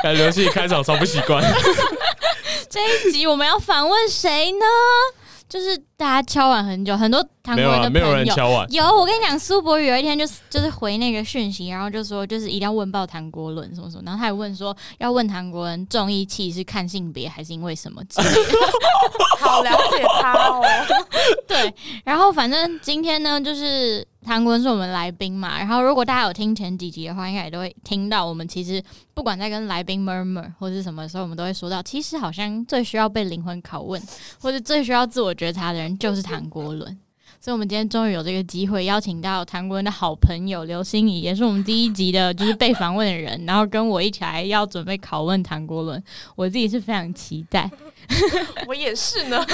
感觉自己开场超不习惯。这一集我们要访问谁呢？就是大家敲碗很久，很多韩国人的朋友，没有、啊、没有人敲碗。有，我跟你讲，苏博宇有一天就是就是回那个讯息，然后就说就是一定要问爆唐国人什么什么，然后他还问说要问唐国人重义气是看性别还是因为什么？好了解他哦。对，然后反正今天呢，就是。唐国伦是我们来宾嘛，然后如果大家有听前几集的话，应该也都会听到我们其实不管在跟来宾 murmur 或是什么时候，我们都会说到，其实好像最需要被灵魂拷问，或者最需要自我觉察的人就是唐国伦。所以，我们今天终于有这个机会邀请到唐国伦的好朋友刘心怡，也是我们第一集的就是被访问的人，然后跟我一起来要准备拷问唐国伦，我自己是非常期待，我也是呢。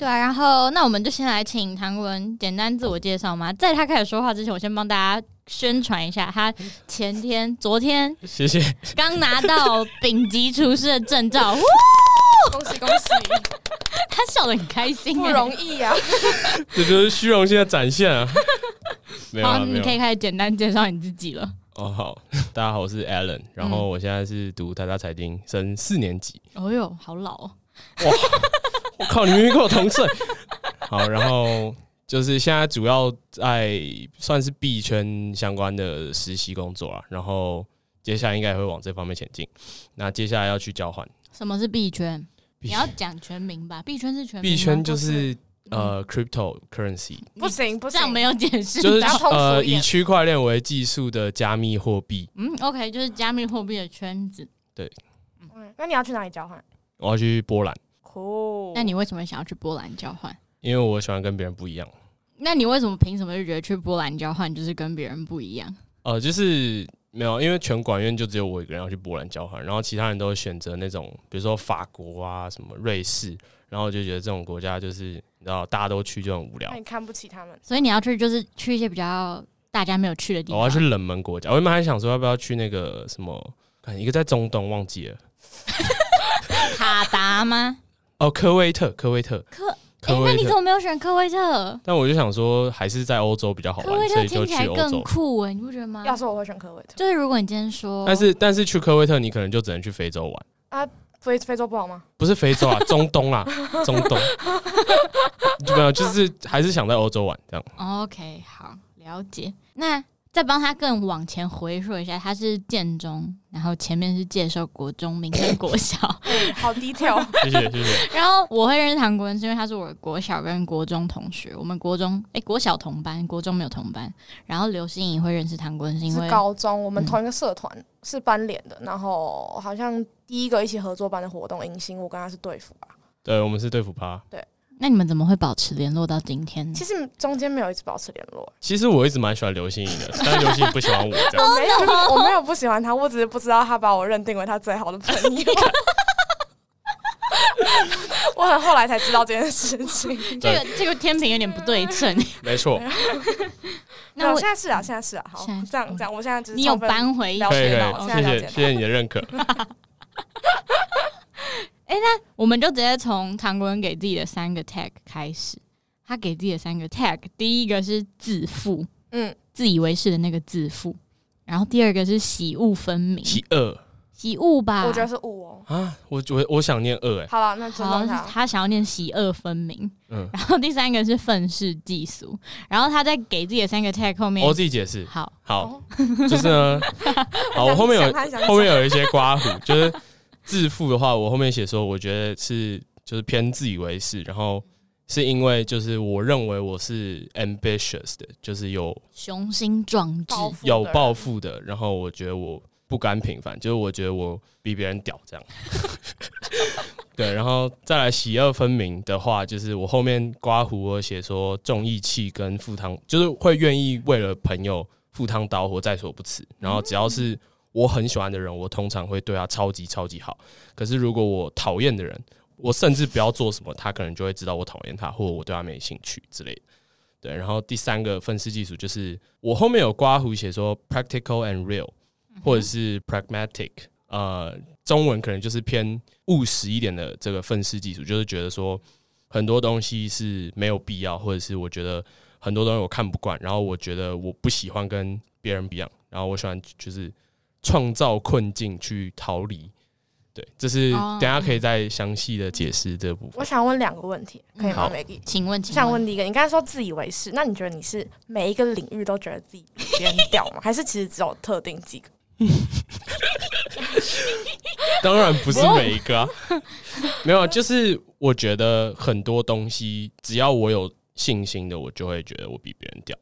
对啊，然后那我们就先来请唐国伦简单自我介绍嘛。在他开始说话之前，我先帮大家宣传一下，他前天、昨天，谢谢，刚拿到丙级厨师的证照，恭喜恭喜！他笑得很开心，不容易啊，这就是虚荣心的展现啊，好，你可以开始简单介绍你自己了。哦，好，大家好，我是 Alan，然后我现在是读台大财经，升四年级。哦呦，好老哦！哇。我靠！你明明跟我同岁。好，然后就是现在主要在算是币圈相关的实习工作啊，然后接下来应该也会往这方面前进。那接下来要去交换。什么是币圈？你要讲全名吧？币圈是全名。币圈就是呃，cryptocurrency。不行，不行，这样没有解释。就是呃，以区块链为技术的加密货币。嗯，OK，就是加密货币的圈子。对。嗯，那你要去哪里交换？我要去波兰。哦，那你为什么想要去波兰交换？因为我喜欢跟别人不一样。那你为什么凭什么就觉得去波兰交换就是跟别人不一样？呃，就是没有，因为全管院就只有我一个人要去波兰交换，然后其他人都选择那种，比如说法国啊、什么瑞士，然后我就觉得这种国家就是你知道大家都去就很无聊。那你看不起他们，所以你要去就是去一些比较大家没有去的地方。我要去冷门国家，我原本还想说要不要去那个什么，看一个在中东忘记了，卡达吗？哦，科威特，科威特，科，哎、欸，那你怎么没有选科威特？但我就想说，还是在欧洲比较好玩，科威特所以就去欧洲。听起来更酷哎，你不觉得吗？要是我会选科威特，就是如果你今天说，但是但是去科威特，你可能就只能去非洲玩啊。非非洲不好吗？不是非洲啊，中东啊，中东。没有，就是还是想在欧洲玩这样。OK，好，了解。那。再帮他更往前回溯一下，他是建中，然后前面是介绍国中、民生国小，好低调。谢谢谢谢。然后我会认识唐国伦，是因为他是我的国小跟国中同学，我们国中哎、欸、国小同班，国中没有同班。然后刘心怡会认识唐国伦，是因为高中我们同一个社团、嗯、是班联的，然后好像第一个一起合作班的活动迎新，我跟他是队服吧？对，我们是队服趴。对。那你们怎么会保持联络到今天呢？其实中间没有一直保持联络。其实我一直蛮喜欢刘心怡的，但是刘心怡不喜欢我这样。我没有，我没有不喜欢他，我只是不知道他把我认定为他最好的朋友。我很后来才知道这件事情。这个这个天平有点不对称。没错。那我现在是啊，现在是啊。好，这样这样，我现在只是你有扳回一可以可以，谢谢谢谢你的认可。哎、欸，那我们就直接从唐国人给自己的三个 tag 开始。他给自己的三个 tag，第一个是自负，嗯，自以为是的那个自负。然后第二个是喜恶分明，喜恶，喜恶吧？我觉得是恶哦。啊，我我我想念恶哎。好了，那知道他他想要念喜恶分明。嗯。然后第三个是愤世嫉俗。然后他在给自己的三个 tag 后面，我自己解释。好，好，就是呢，好，我后面有后面有一些刮胡，就是。自负的话，我后面写说，我觉得是就是偏自以为是，然后是因为就是我认为我是 ambitious 的，就是有雄心壮志、有抱负的，然后我觉得我不甘平凡，就是我觉得我比别人屌这样。对，然后再来喜恶分明的话，就是我后面刮胡我写说重义气跟赴汤，就是会愿意为了朋友赴汤蹈火在所不辞，然后只要是。我很喜欢的人，我通常会对他超级超级好。可是如果我讨厌的人，我甚至不要做什么，他可能就会知道我讨厌他，或者我对他没兴趣之类的。对，然后第三个分析技术就是我后面有刮胡写说 practical and real，或者是 pragmatic，呃，中文可能就是偏务实一点的这个分析技术，就是觉得说很多东西是没有必要，或者是我觉得很多东西我看不惯，然后我觉得我不喜欢跟别人一样，然后我喜欢就是创造困境去逃离。对，这是等下可以再详细的解释这部分。我想问两个问题，可以吗？Maggie，请问，请想问第一个，你刚才说自以为是，那你觉得你是每一个领域都觉得自己比别人屌吗？还是其实只有特定几个？当然不是每一个啊，没有，就是我觉得很多东西，只要我有信心的，我就会觉得我比别人屌。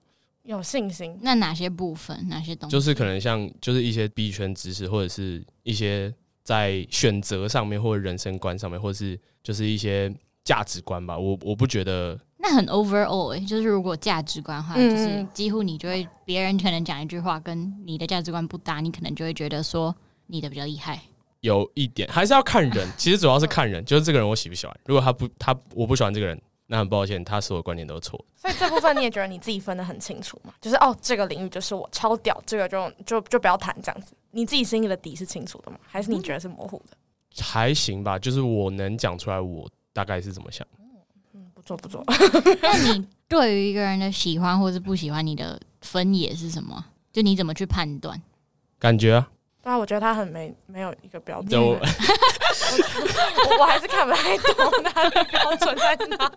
有信心？那哪些部分？哪些东西？就是可能像，就是一些币圈知识，或者是一些。在选择上面，或者人生观上面，或者是就是一些价值观吧。我我不觉得那很 overall，欸，就是如果价值观的话，嗯、就是几乎你就会别人可能讲一句话跟你的价值观不搭，你可能就会觉得说你的比较厉害。有一点还是要看人，其实主要是看人，就是这个人我喜不喜欢。如果他不他我不喜欢这个人，那很抱歉，他所有观点都错。所以这部分你也觉得你自己分得很清楚嘛？就是哦，这个领域就是我超屌，这个就就就不要谈这样子。你自己心里的底是清楚的吗？还是你觉得是模糊的？嗯、还行吧，就是我能讲出来，我大概是怎么想。嗯，不错不错。那你对于一个人的喜欢或是不喜欢，你的分野是什么？就你怎么去判断？感觉啊。对啊，我觉得他很没没有一个标准。我 我，我还是看不太懂他的标准在哪里。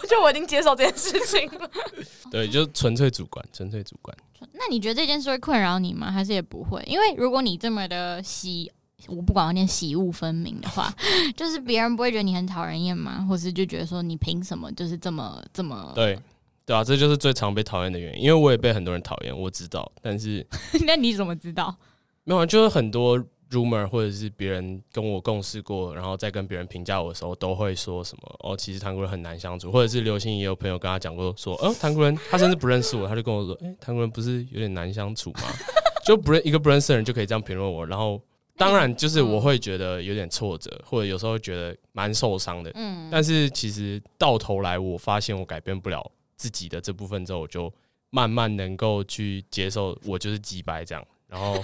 我觉得我已经接受这件事情了。对，就纯粹主观，纯粹主观。那你觉得这件事会困扰你吗？还是也不会？因为如果你这么的喜，我不管我念喜恶分明的话，就是别人不会觉得你很讨人厌吗？或是就觉得说你凭什么就是这么这么？对对啊，这就是最常被讨厌的原因。因为我也被很多人讨厌，我知道。但是那你怎么知道？没有，就是很多。rumor 或者是别人跟我共事过，然后再跟别人评价我的时候，都会说什么哦，其实唐国人很难相处，或者是刘星也有朋友跟他讲过说，哦，唐国人他甚至不认识我，他就跟我说，哎、欸，唐国人不是有点难相处吗？就不认一个不认识的人就可以这样评论我，然后当然就是我会觉得有点挫折，或者有时候会觉得蛮受伤的，嗯，但是其实到头来我发现我改变不了自己的这部分之后，我就慢慢能够去接受我就是几百这样，然后。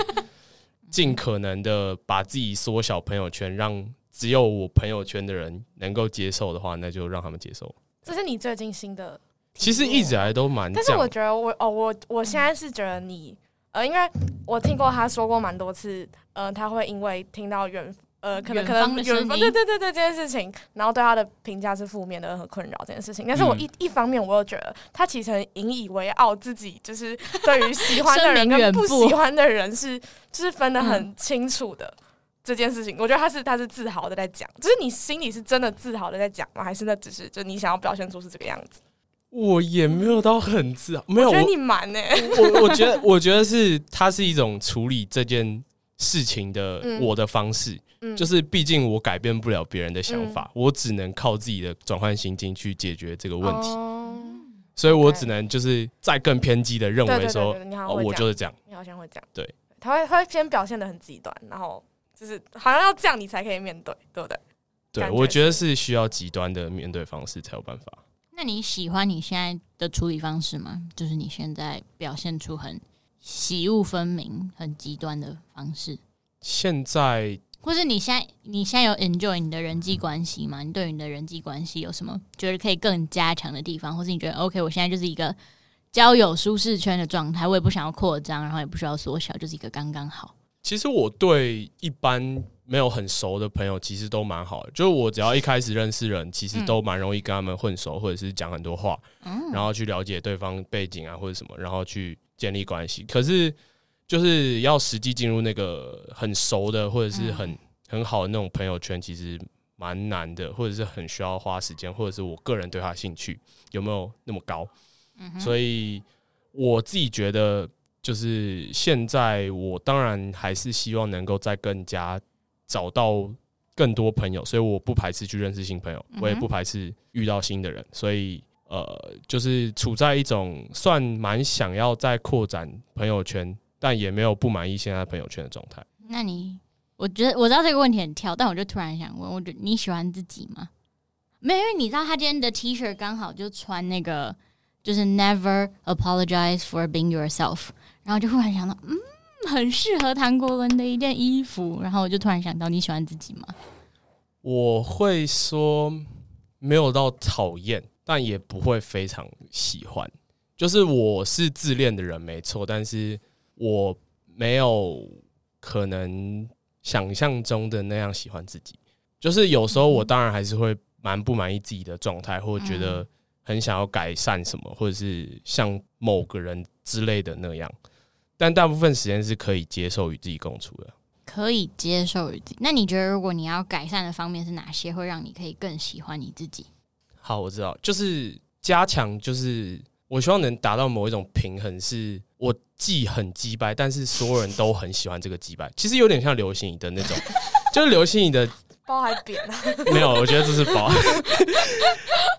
尽可能的把自己缩小朋友圈，让只有我朋友圈的人能够接受的话，那就让他们接受。这是你最近新的？其实一直以来都蛮……但是我觉得我哦，我我现在是觉得你呃，因为我听过他说过蛮多次，呃，他会因为听到远。呃，可能可能远方对对对对这件事情，然后对他的评价是负面的和困扰这件事情。但是我一、嗯、一方面，我又觉得他其实很引以为傲，自己就是对于喜欢的人跟不喜欢的人是就是分得很清楚的这件事情。我觉得他是他是自豪的在讲，就是你心里是真的自豪的在讲吗？还是那只是就你想要表现出是这个样子？我也没有到很自豪，没有，我觉得你蛮呢、欸。我我觉得我觉得是他是一种处理这件事情的我的方式。就是，毕竟我改变不了别人的想法，嗯，我只能靠自己的转换心境去解决这个问题，哦，所以我只能就是再更偏激的认为说，哦，我就是这样，你好像会这样，对，他会他会先表现的很极端，然后就是好像要这样你才可以面对，对不对？对，我觉得是。需要极端的面对方式才有办法。那你喜欢你现在的处理方式吗？就是你现在表现出很喜恶分明、很极端的方式，现在。或是你现在你现在有 enjoy 你的人际关系吗？你对于你的人际关系有什么觉得可以更加强的地方？或是你觉得 OK，我现在就是一个交友舒适圈的状态，我也不想要扩张，然后也不需要缩小，就是一个刚刚好。其实我对一般没有很熟的朋友其实都蛮好的，就是我只要一开始认识人，其实都蛮容易跟他们混熟，或者是讲很多话，然后去了解对方背景啊或者什么，然后去建立关系。可是就是要实际进入那个很熟的或者是很、嗯、很好的那种朋友圈，其实蛮难的，或者是很需要花时间，或者是我个人对他兴趣有没有那么高。嗯、所以我自己觉得，就是现在我当然还是希望能够再更加找到更多朋友，所以我不排斥去认识新朋友，我也不排斥遇到新的人。所以呃，就是处在一种算蛮想要再扩展朋友圈。但也没有不满意现在朋友圈的状态。那你，我觉得我知道这个问题很跳，但我就突然想问，我觉得你喜欢自己吗？没有，因为你知道他今天的 T 恤刚好就穿那个，就是 Never apologize for being yourself，然后就忽然想到，嗯，很适合唐国伦的一件衣服，然后我就突然想到，你喜欢自己吗？我会说没有到讨厌，但也不会非常喜欢。就是我是自恋的人，没错，但是我没有可能想象中的那样喜欢自己。就是有时候我当然还是会蛮不满意自己的状态，或者觉得很想要改善什么，或者是像某个人之类的那样。但大部分时间是可以接受与自己共处的，可以接受与自己。那你觉得，如果你要改善的方面是哪些，会让你可以更喜欢你自己？好，我知道，就是加强，就是。我希望能达到某一种平衡，是我既很击败，但是所有人都很喜欢这个击败。其实有点像刘星怡的那种，就是刘星怡的包还扁了。没有，我觉得这是包。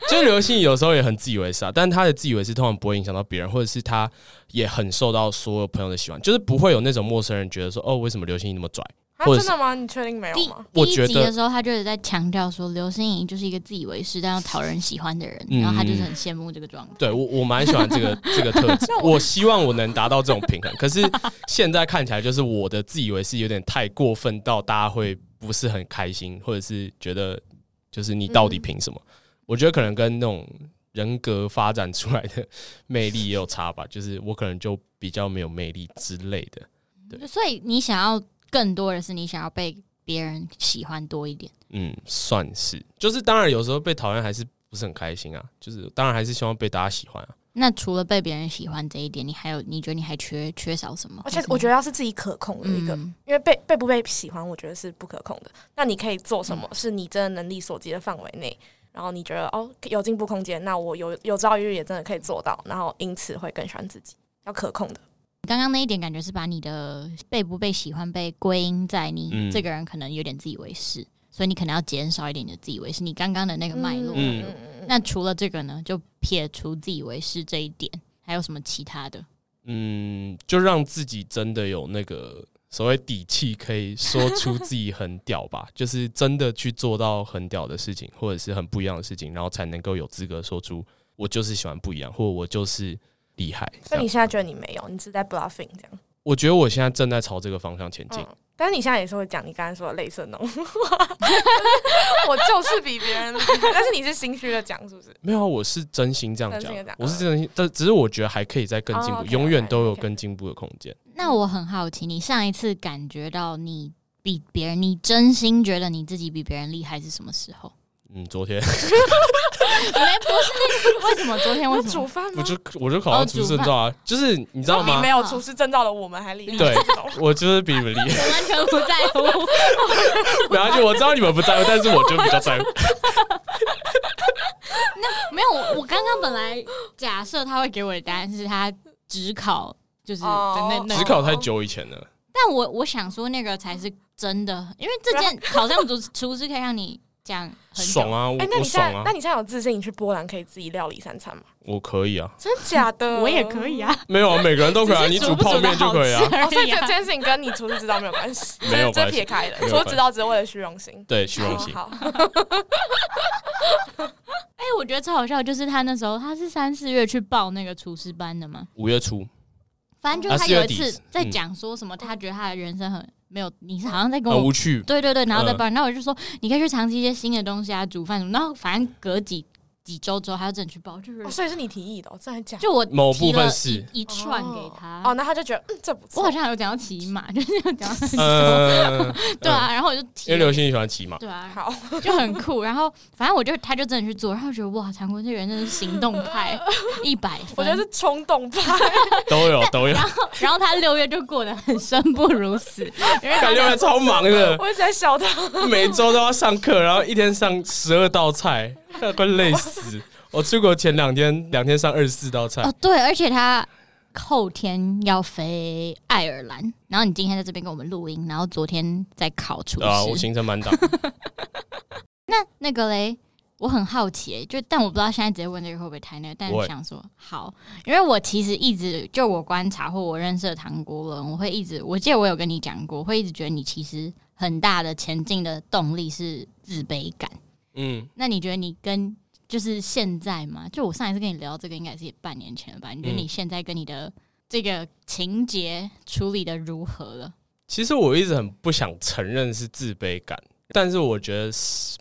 就是刘星怡有时候也很自以为是啊，但他的自以为是通常不会影响到别人，或者是他也很受到所有朋友的喜欢，就是不会有那种陌生人觉得说，哦，为什么刘星怡那么拽？啊、真的吗？你确定没有吗？第一集的时候，他就是在强调说，刘欣怡就是一个自以为是但要讨人喜欢的人，嗯、然后他就是很羡慕这个状态。对，我我蛮喜欢这个 这个特质，我希望我能达到这种平衡。可是现在看起来，就是我的自以为是有点太过分，到大家会不是很开心，或者是觉得就是你到底凭什么？嗯、我觉得可能跟那种人格发展出来的魅力也有差吧。就是我可能就比较没有魅力之类的。对，所以你想要。更多的是你想要被别人喜欢多一点，嗯，算是，就是当然有时候被讨厌还是不是很开心啊，就是当然还是希望被大家喜欢啊。那除了被别人喜欢这一点，你还有你觉得你还缺缺少什么？而且我觉得要是自己可控的一个，嗯、因为被被不被喜欢，我觉得是不可控的。那你可以做什么？是你真的能力所及的范围内，然后你觉得哦有进步空间，那我有有朝一日也真的可以做到，然后因此会更喜欢自己，要可控的。刚刚那一点感觉是把你的被不被喜欢被归因在你这个人可能有点自以为是，嗯、所以你可能要减少一点你的自以为是。你刚刚的那个脉络，嗯、那除了这个呢，就撇除自以为是这一点，还有什么其他的？嗯，就让自己真的有那个所谓底气，可以说出自己很屌吧，就是真的去做到很屌的事情，或者是很不一样的事情，然后才能够有资格说出我就是喜欢不一样，或者我就是。厉害！那你现在觉得你没有，你是在 bluffing 这样？我觉得我现在正在朝这个方向前进。嗯，但是你现在也是会讲你刚才说的类似那种话，我就是比别人厉害，但是你是心虚的讲，是不是？没有，我是真心这样讲，我是真心，但只是我觉得还可以再更进步，永远都有更进步的空间。那我很好奇，你上一次感觉到你比别人，你真心觉得你自己比别人厉害是什么时候？嗯，昨天。没，不是那个，为什么昨天为什么煮饭？我就我就考到厨师证照啊，就是你知道吗？比没有厨师证照的我们还厉害。对，我就是比你们厉害。我完全不在乎。没关系，我知道你们不在乎，但是我就比较在乎。那没有，我刚刚本来假设他会给我的答案是他只考，就是那那只考太久以前了。但我我想说那个才是真的，因为这件好像厨厨师可以让你。这样很爽啊！哎、欸，那你现在，啊、那你现在有自信，你去波兰可以自己料理三餐吗？我可以啊，真假的？我也可以啊，没有啊，每个人都可以啊，你煮泡面就可以啊。哦、所以这件事情跟你厨师知道没有关系，没有关系，撇开的，厨师知道只是为了虚荣心，对，虚荣心。好，哎，我觉得超好笑，就是他那时候他是三四月去报那个厨师班的嘛，五月初，反正就是他有一次在讲说什么，他觉得他的人生很。没有，你是好像在跟我无趣，对对对，然后在帮，那、呃、我就说你可以去尝试一些新的东西啊，煮饭什么，然后反正隔几几周之后，他就真的去报，就是、哦、所以是你提议的、哦，这还讲就我某部分是一串给他，哦，那他就觉得嗯，这不错，我好像有讲到骑马，就是有讲到，呃、对啊，然后我就提，因为刘欣怡喜欢骑马，对啊，好，就很酷，然后反正我就他就真的去做，然后我觉得哇，唐国这人真的是行动派，一百分，我觉得是冲动派，都有都有，然后然后他六月就过得很生不如死，因为他六月超忙的，我一直在笑他，每周都要上课，然后一天上十二道菜，快累死。我出国前两天，两天上二十四道菜。哦，对，而且他后天要飞爱尔兰，然后你今天在这边跟我们录音，然后昨天在考厨师。啊，我行程满档。那那个嘞，我很好奇、欸，就但我不知道现在直接问这个会不会太那个，但我想说好，因为我其实一直就我观察或我认识的唐国伦，我会一直，我记得我有跟你讲过，会一直觉得你其实很大的前进的动力是自卑感。嗯，那你觉得你跟就是现在嘛？就我上一次跟你聊这个，应该是半年前了吧？你觉得你现在跟你的这个情节处理的如何了？其实我一直很不想承认是自卑感。但是我觉得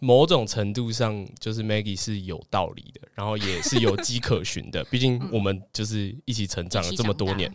某种程度上，就是 Maggie 是有道理的，然后也是有迹可循的。毕竟我们就是一起成长了这么多年，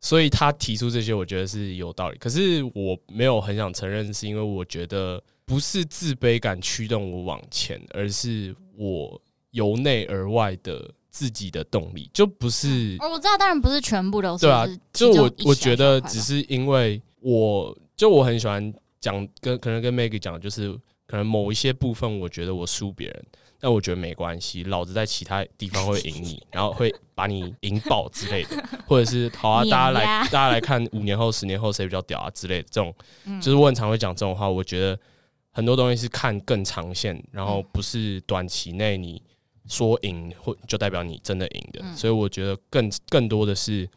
所以他提出这些，我觉得是有道理。可是我没有很想承认，是因为我觉得不是自卑感驱动我往前，而是我由内而外的自己的动力，就不是。我知道，当然不是全部都是。对啊，就我我觉得只是因为我就我很喜欢。讲跟可能跟 Maggie 讲就是，可能某一些部分我觉得我输别人，但我觉得没关系，老子在其他地方会赢你，然后会把你赢爆之类的，或者是好啊，大家来大家来看五年后、十年后谁比较屌啊之类的，这种就是我很常会讲这种话。我觉得很多东西是看更长线，然后不是短期内你说赢或就代表你真的赢的，所以我觉得更更多的是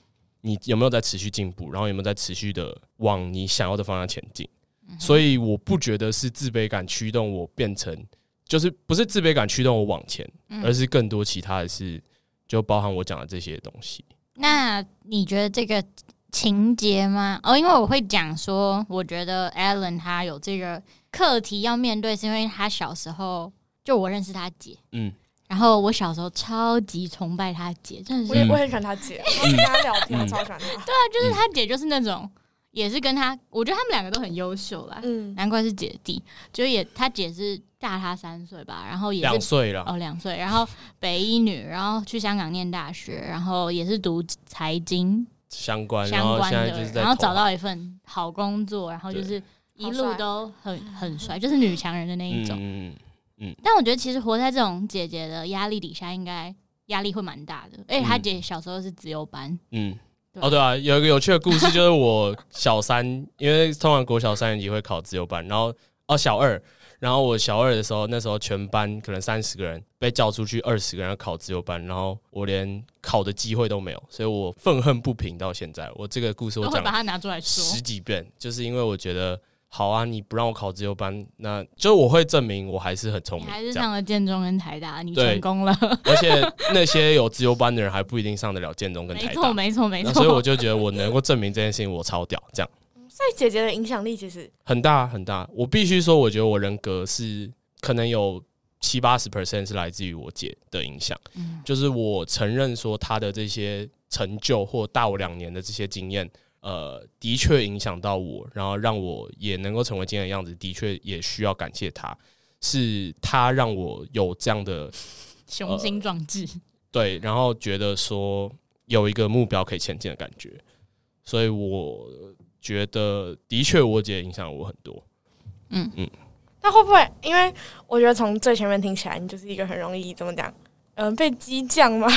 你有没有在持续进步，然后有没有在持续的往你想要的方向前进。所以我不觉得是自卑感驱动我变成，就是不是自卑感驱动我往前，而是更多其他的是，就包含我讲的这些东西。那你觉得这个情节吗？哦，因为我会讲说，我觉得 Alan 他有这个课题要面对，是因为他小时候就我认识他姐，嗯，然后我小时候超级崇拜他姐，真的是，我也我很喜欢他姐，我跟他聊天，我超喜欢他。对啊，就是他姐就是那种。也是跟他，我觉得他们两个都很优秀啦，嗯，难怪是姐弟，就也他姐是大他三岁吧，然后也是两岁了，哦，两岁，然后北一女，然后去香港念大学，然后也是读财经。相关相关的，然后找到一份好工作，然后就是一路都很很帅，就是女强人的那一种，嗯嗯，但我觉得其实活在这种姐姐的压力底下，应该压力会蛮大的，而且他姐小时候是自由班，嗯。哦，对啊，有一个有趣的故事，就是我小三，因为通常国小三年级会考自由班，然后哦小二，然后我小二的时候，那时候全班可能三十个人被叫出去，二十个人要考自由班，然后我连考的机会都没有，所以我愤恨不平到现在。我这个故事我讲把它拿出来说十几遍，就是因为我觉得。好啊，你不让我考自由班，那就我会证明我还是很聪明。还是上了建中跟台大，你成功了。而且那些有自由班的人还不一定上得了建中跟台大。没错，没错，没错。所以我就觉得我能够证明这件事情，我超屌。这样，所以姐姐的影响力其实很大很大。我必须说，我觉得我人格是可能有七八十 percent 是来自于我姐的影响。嗯，就是我承认说她的这些成就或大我两年的这些经验。呃，的确影响到我，然后让我也能够成为今天的样子，的确也需要感谢他，是他让我有这样的雄心壮志，对，然后觉得说有一个目标可以前进的感觉，所以我觉得的确我姐影响了我很多，嗯嗯，那会不会因为我觉得从最前面听起来，你就是一个很容易怎么讲，嗯、呃，被激将吗？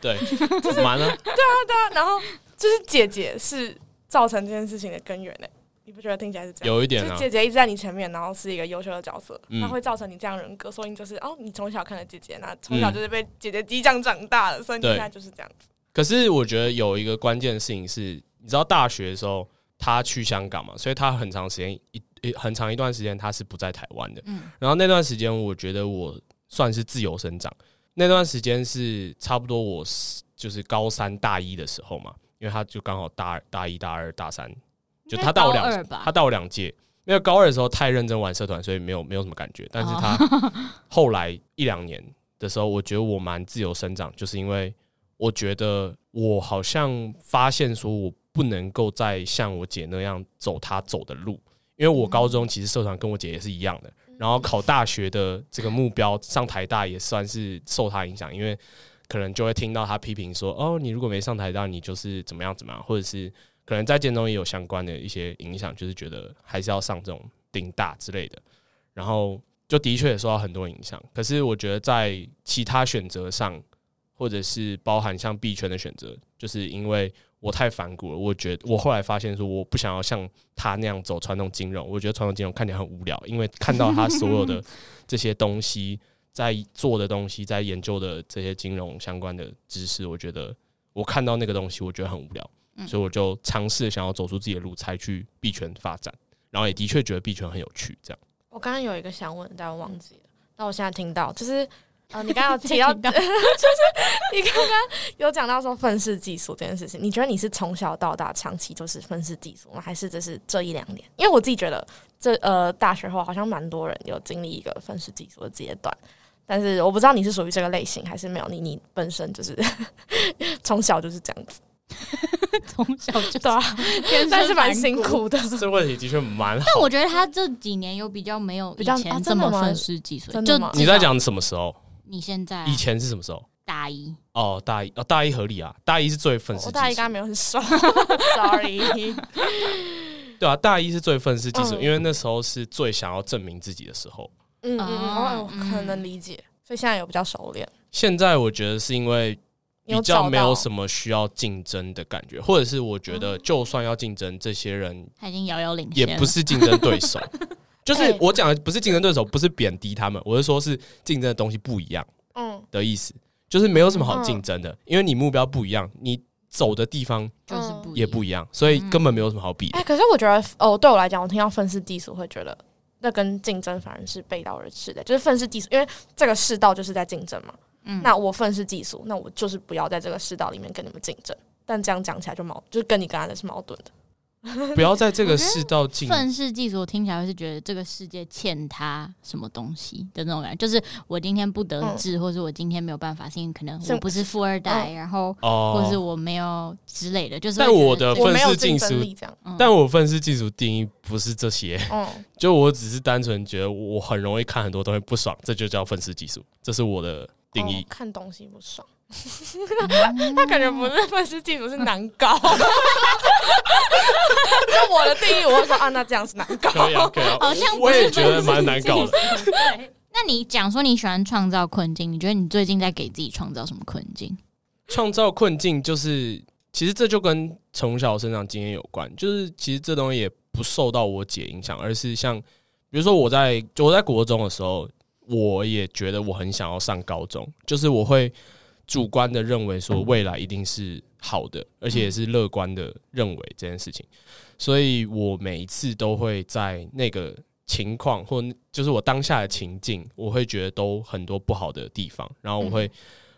对，就是蛮了，对啊对啊，然后就是姐姐是。造成这件事情的根源呢？你不觉得听起来是这样？有一点啊，姐姐一直在你前面，然后是一个优秀的角色，那、嗯、会造成你这样人格，所以就是哦，你从小看着姐姐，那从小就是被姐姐激将长大的，所以你现在就是这样子。可是我觉得有一个关键的事情是，你知道大学的时候他去香港嘛，所以他很长时间一一很长一段时间他是不在台湾的。嗯，然后那段时间我觉得我算是自由生长，那段时间是差不多我就是高三大一的时候嘛。因为他就刚好大二、大一、大二、大三，就他大我两，他大我两届。因为高二的时候太认真玩社团，所以没有没有什么感觉。但是他 后来一两年的时候，我觉得我蛮自由生长，就是因为我觉得我好像发现说我不能够再像我姐那样走她走的路。因为我高中其实社团跟我姐也是一样的，然后考大学的这个目标上台大也算是受她影响，因为。可能就会听到他批评说：“哦，你如果没上台大，你就是怎么样怎么样，或者是可能在建中也有相关的一些影响，就是觉得还是要上这种顶大之类的。然后就的确也受到很多影响。可是我觉得在其他选择上，或者是包含像币圈的选择，就是因为我太反骨了。我觉得我后来发现说，我不想要像他那样走传统金融。我觉得传统金融看起来很无聊，因为看到他所有的这些东西。”在做的东西，在研究的这些金融相关的知识，我觉得我看到那个东西，我觉得很无聊，嗯、所以我就尝试想要走出自己的路，才去币圈发展。然后也的确觉得币圈很有趣。这样，我刚刚有一个想问，但我忘记了。那我现在听到就是。呃，你刚刚提到，就是你刚刚有讲到说分式技术这件事情，你觉得你是从小到大长期都是分式技术吗？还是这是这一两年？因为我自己觉得这呃大学后好像蛮多人有经历一个分式技术的阶段，但是我不知道你是属于这个类型还是没有，你你本身就是 从小就是这样子，从小就对啊，但是蛮辛苦的。这问题的确蛮好，但我觉得他这几年有比较没有以前这么愤世嫉俗，就你在讲什么时候？你现在以前是什么时候？大一哦，大一哦，大一合理啊，大一是最愤世。我大一刚刚没有很爽，sorry。对啊，大一是最愤世嫉俗，因为那时候是最想要证明自己的时候。嗯嗯，我可能理解，所以现在有比较熟练。现在我觉得是因为比较没有什么需要竞争的感觉，或者是我觉得就算要竞争，这些人他已经遥遥领先，也不是竞争对手。就是我讲的不是竞争对手，不是贬低他们，我是说是竞争的东西不一样，嗯。的意思，就是没有什么好竞争的，因为你目标不一样，你走的地方就是也不一样，所以根本没有什么好比。哎，可是我觉得哦，对我来讲，我听到愤世嫉俗会觉得那跟竞争反而是背道而驰的，就是愤世嫉俗，因为这个世道就是在竞争嘛。嗯，那我愤世嫉俗，那我就是不要在这个世道里面跟你们竞争。但这样讲起来就矛，就是跟你刚才的是矛盾的。不要在这个世道进愤世嫉俗，听起来会是觉得这个世界欠他什么东西的那种感觉。就是我今天不得志，嗯、或者我今天没有办法，是因为可能我不是富二代，嗯、然后或者是我没有之类的。就是但我的愤世嫉俗，但我愤世嫉俗定义不是这些。嗯，就我只是单纯觉得我很容易看很多东西不爽，这就叫愤世嫉俗，这是我的定义。哦、看东西不爽。他感觉不是愤世嫉俗，是难搞。就我的定义，我会说啊，那这样是难搞。可以啊，可以啊。好像我也觉得蛮难搞的。对，那你讲说你喜欢创造困境，你觉得你最近在给自己创造什么困境？创造困境就是，其实这就跟从小生长经验有关。就是其实这东西也不受到我姐影响，而是像比如说我在就我在国中的时候，我也觉得我很想要上高中，就是我会。主观的认为说未来一定是好的，而且也是乐观的认为这件事情，所以我每一次都会在那个情况或就是我当下的情境，我会觉得都很多不好的地方，然后我会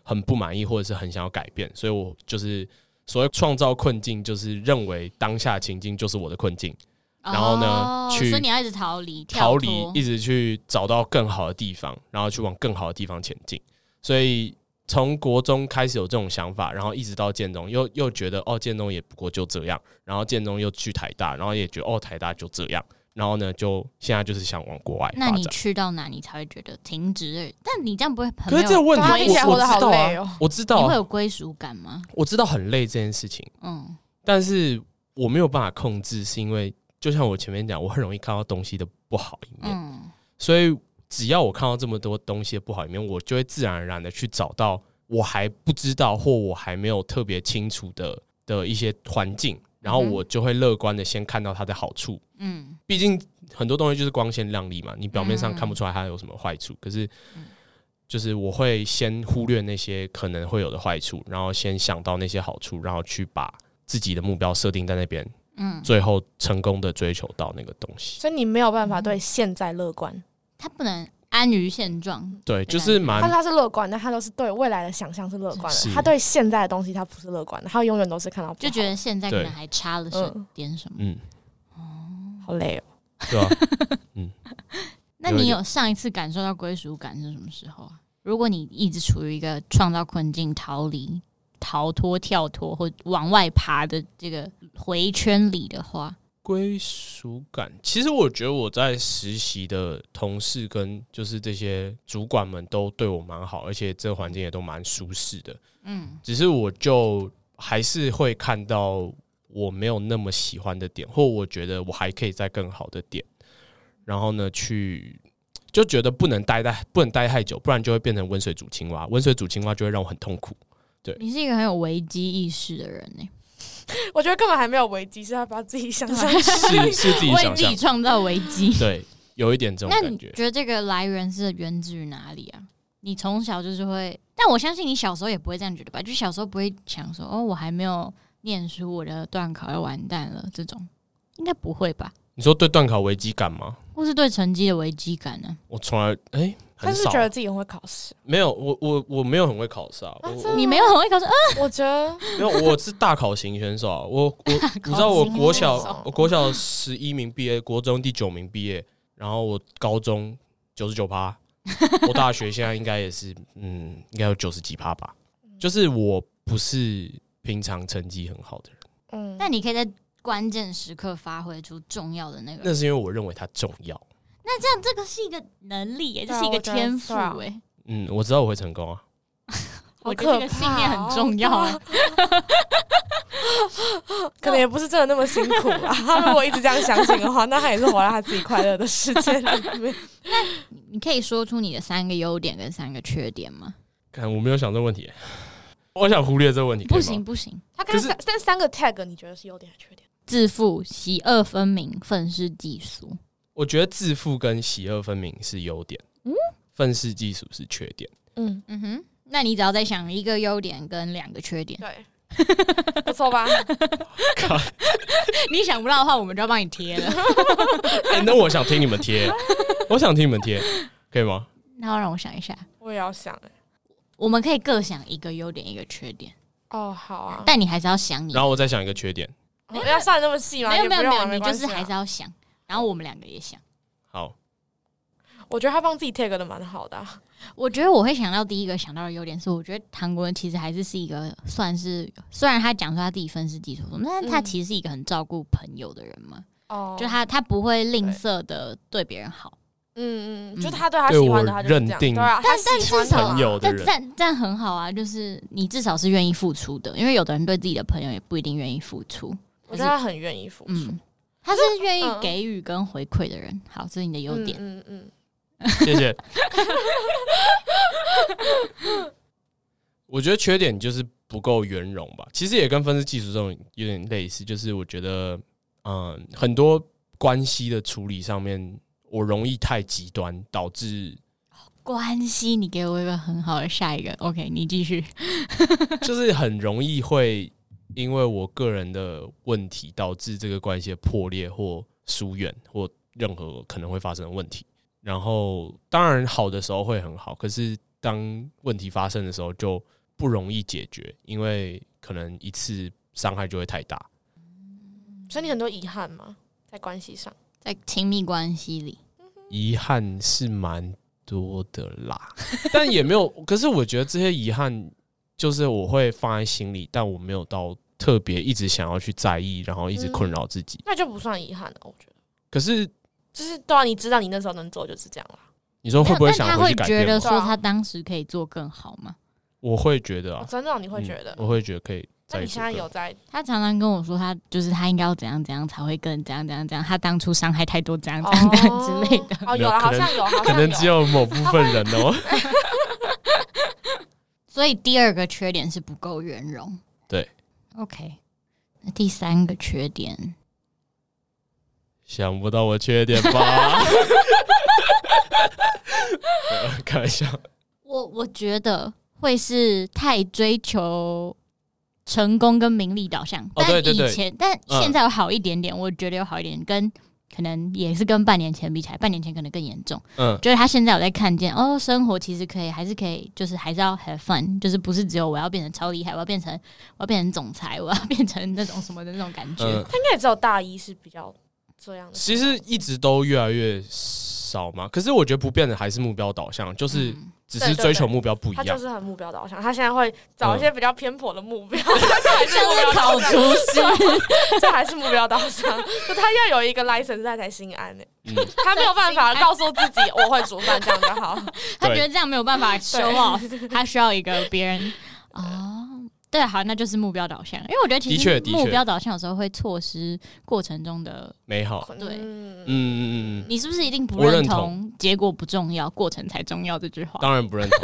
很不满意或者是很想要改变，所以我就是所谓创造困境，就是认为当下情境就是我的困境，然后呢，去所以你要一直逃离，逃离，一直去找到更好的地方，然后去往更好的地方前进，所以。从国中开始有这种想法，然后一直到建中，又又觉得哦，建中也不过就这样，然后建中又去台大，然后也觉得哦，台大就这样，然后呢，就现在就是想往国外。那你去到哪，你才会觉得停止？但你这样不会很？可是这个问题，我我知道啊，我知道啊，你会有归属感吗？我知道很累这件事情，嗯，但是我没有办法控制，是因为就像我前面讲，我很容易看到东西的不好一面，嗯，所以。只要我看到这么多东西的不好一面，我就会自然而然的去找到我还不知道或我还没有特别清楚的的一些环境，然后我就会乐观的先看到它的好处。嗯，毕竟很多东西就是光鲜亮丽嘛，你表面上看不出来它有什么坏处，可是就是我会先忽略那些可能会有的坏处，然后先想到那些好处，然后去把自己的目标设定在那边。嗯，最后成功的追求到那个东西。所以你没有办法对现在乐观。他不能安于现状，对，就是蛮。他他是乐观的，他都是对未来的想象是乐观的。他对现在的东西，他不是乐观的，他永远都是看到，就觉得现在可能还差了点什么。嗯，哦，好累哦。对啊，嗯。那你有上一次感受到归属感是什么时候啊？如果你一直处于一个创造困境、逃离、逃脱、跳脱或往外爬的这个回圈里的话。归属感，其实我觉得我在实习的同事跟就是这些主管们都对我蛮好，而且这个环境也都蛮舒适的。嗯，只是我就还是会看到我没有那么喜欢的点，或我觉得我还可以再更好的点，然后呢，去就觉得不能待在不能待太久，不然就会变成温水煮青蛙。温水煮青蛙就会让我很痛苦。对，你是一个很有危机意识的人呢。我觉得根本还没有危机，是他把自己想象 是是自己为自己创造危机。对，有一点这种感觉。那你觉得这个来源是源自于哪里啊？你从小就是会，但我相信你小时候也不会这样觉得吧？就小时候不会想说，哦，我还没有念书，我的段考要完蛋了，这种应该不会吧？你说对段考危机感吗？或是对成绩的危机感呢？我从来哎，欸、他是觉得自己很会考试？没有，我我我没有很会考试啊。你没有很会考试？啊 我觉得没有，我是大考型选手啊。我我你知道，我国小我国小十一名毕业，国中第九名毕业，然后我高中九十九趴，我大学现在应该也是嗯，应该有九十几趴吧。就是我不是平常成绩很好的人。嗯，那你可以在。关键时刻发挥出重要的那个，那是因为我认为它重要。那这样，这个是一个能力，也就是一个天赋，哎。嗯，我知道我会成功啊。我觉得这个信念很重要啊。可能也不是真的那么辛苦啊。他如果一直这样相信的话，那他也是活在他自己快乐的世界里面。那你可以说出你的三个优点跟三个缺点吗？看，我没有想这个问题，我想忽略这个问题。不行不行，他刚三三三个 tag，你觉得是优点还是缺点？自负、喜恶分明、愤世嫉俗。我觉得自负跟喜恶分明是优点，嗯，愤世嫉俗是缺点。嗯嗯哼，那你只要再想一个优点跟两个缺点，对，不错吧？你想不到的话，我们就要帮你贴了。欸，那我想听你们贴，我想听你们贴，可以吗？那要让我想一下，我也要想欸。我们可以各想一个优点，一个缺点。哦，好啊。但你还是要想你，然后我再想一个缺点。你不要算那么细吗？没有没有没有，你就是还是要想，然后我们两个也想。好，我觉得他帮自己 tag 的蛮好的啊。我觉得我会想到第一个想到的优点是，我觉得唐国人其实还是是一个算是，虽然他讲说他自己愤世嫉俗，但是他其实是一个很照顾朋友的人嘛。哦，就他他不会吝啬的对别人好。嗯嗯，就他对他喜欢的他就认定，对啊，但但至少但但但很好啊，就是你至少是愿意付出的，因为有的人对自己的朋友也不一定愿意付出。我觉得他很愿意付出，嗯，他是愿意给予跟回馈的人。好，这是你的优点，嗯嗯，谢谢。我觉得缺点就是不够圆融吧，其实也跟愤世嫉俗这种有点类似，就是我觉得，嗯，很多关系的处理上面，我容易太极端，导致关系。你给我一个很好的下一个，OK，你继续，就是很容易会。因为我个人的问题导致这个关系的破裂或疏远或任何可能会发生的问题，然后当然好的时候会很好，可是当问题发生的时候就不容易解决，因为可能一次伤害就会太大。所以你很多遗憾吗？在关系上，在亲密关系里，遗憾是蛮多的啦，但也没有。可是我觉得这些遗憾。就是我会放在心里，但我没有到特别一直想要去在意，然后一直困扰自己，嗯，那就不算遗憾了。我觉得，可是就是对啊，你知道你那时候能做就是这样了。你说会不会想回去改变？他会觉得说他当时可以做更好吗？我会觉得啊，真的你会觉得，我会觉得可以。那你现在有在？他常常跟我说，他就是他应该要怎样怎样才会更怎样怎样怎样。他当初伤害太多，怎样怎样之类的。哦，有了，好像有，可能只有某部分人哦。所以第二个缺点是不够圆融。对，OK。那第三个缺点，想不到我缺点吧？开玩笑。我我觉得会是太追求成功跟名利导向。但以前，但现在有好一点点。我觉得有好一点，跟。可能也是跟半年前比起来，半年前可能更严重。嗯，就是他现在有在看见哦，生活其实可以，还是可以，就是还是要 have fun，就是不是只有我要变成超厉害，我要变成我要变成总裁，我要变成那种什么的那种感觉。嗯，他应该也知道大一是比较这样的。其实一直都越来越少嘛，可是我觉得不变的还是目标导向，就是。嗯只是追求目标不一样，他就是很目标导向。他现在会找一些比较偏颇的目标，像是目标导向，这还是目标导向。就他要有一个 license 他才心安呢。他没有办法告诉自己我会煮饭这样就好，他觉得这样没有办法 show off，他需要一个别人哦。对，好，那就是目标导向。因为我觉得其实目标导向有时候会错失过程中的美好。对，嗯嗯嗯，你是不是一定不认同结果不重要，过程才重要这句话？当然不认同，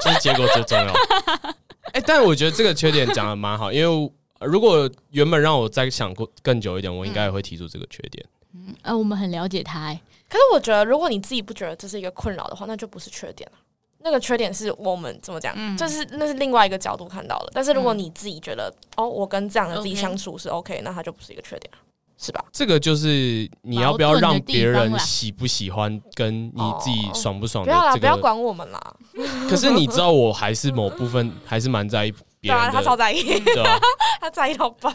其实结果最重要。哎，但我觉得这个缺点讲的蛮好，因为如果原本让我再想过更久一点，我应该也会提出这个缺点。嗯，呃，我们很了解他。哎，可是我觉得，如果你自己不觉得这是一个困扰的话，那就不是缺点了。那个缺点是我们怎么讲，嗯就是那是另外一个角度看到的。但是如果你自己觉得，嗯、哦，我跟这样的自己相处是 OK，, OK 那它就不是一个缺点，是吧？这个就是你要不要让别人喜不喜欢，跟你自己爽不爽的、这个。不要啦，不要管我们啦。可是你知道，我还是某部分还是蛮在意 别人的。对啊，他超在意，对啊，他在意到爆。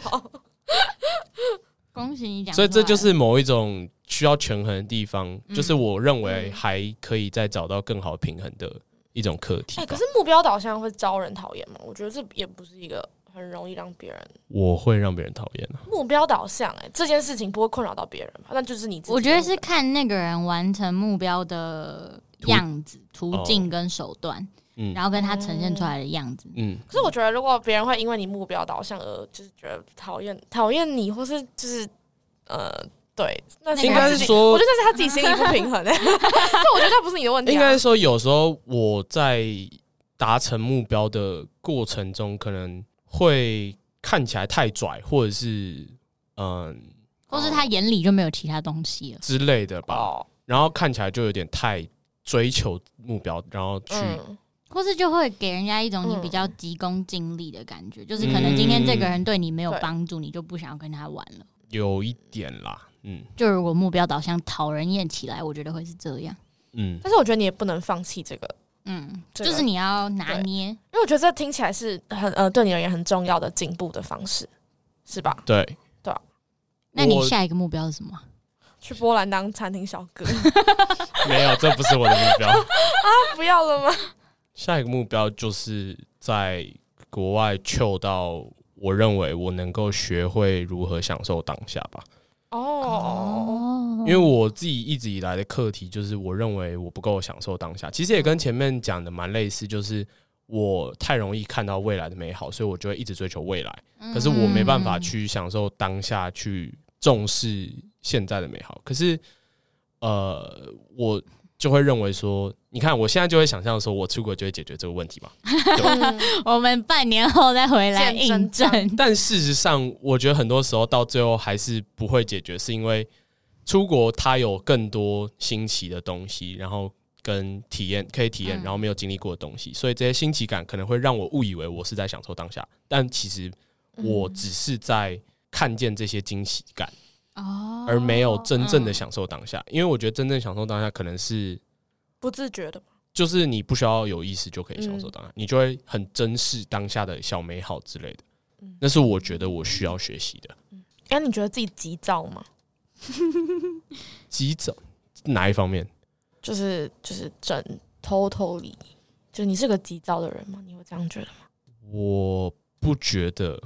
恭喜你讲，所以这就是某一种需要权衡的地方，嗯、就是我认为还可以再找到更好平衡的一种课题。哎、欸，可是目标导向会招人讨厌吗？我觉得这也不是一个很容易让别人。我会让别人讨厌啊。目标导向，哎，这件事情不会困扰到别人吧？那就是你自己。我觉得是看那个人完成目标的样子、途径跟手段。嗯，然后跟他呈现出来的样子，嗯。可是我觉得，如果别人会因为你目标导向而就是觉得讨厌讨厌你，或是就是呃，对，那是应该是说，我觉得那是他自己心理不平衡诶。就我觉得那不是你的问题啊。应该说，有时候我在达成目标的过程中，可能会看起来太拽，或者是嗯，或是他眼里就没有其他东西了之类的吧。哦。然后看起来就有点太追求目标，然后去。嗯或是就会给人家一种你比较急功近利的感觉，嗯、就是可能今天这个人对你没有帮助，嗯、你就不想要跟他玩了。有一点啦，嗯，就如果目标导向讨人厌起来，我觉得会是这样。嗯，但是我觉得你也不能放弃这个，嗯，这个、就是你要拿捏，因为我觉得这听起来是很呃对你而言很重要的进步的方式，是吧？对，对啊。那你下一个目标是什么？去波兰当餐厅小哥？没有，这不是我的目标 啊！不要了吗？下一个目标就是在国外 chill 到我认为我能够学会如何享受当下吧。哦，因为我自己一直以来的课题就是，我认为我不够享受当下。其实也跟前面讲的蛮类似，就是我太容易看到未来的美好，所以我就会一直追求未来。可是我没办法去享受当下，去重视现在的美好。可是，呃，我。就会认为说，你看，我现在就会想象说，我出国就会解决这个问题嘛。我们半年后再回来印证。但事实上，我觉得很多时候到最后还是不会解决，是因为出国它有更多新奇的东西，然后跟体验可以体验，然后没有经历过的东西，所以这些新奇感可能会让我误以为我是在享受当下，但其实我只是在看见这些惊喜感。哦，而没有真正的享受当下，因为我觉得真正享受当下可能是不自觉的，就是你不需要有意识就可以享受当下，你就会很珍视当下的小美好之类的。那是我觉得我需要学习的。哎，你觉得自己急躁吗？急躁哪一方面？就是就是整 totally，就你是个急躁的人吗？你会这样觉得吗？我不觉得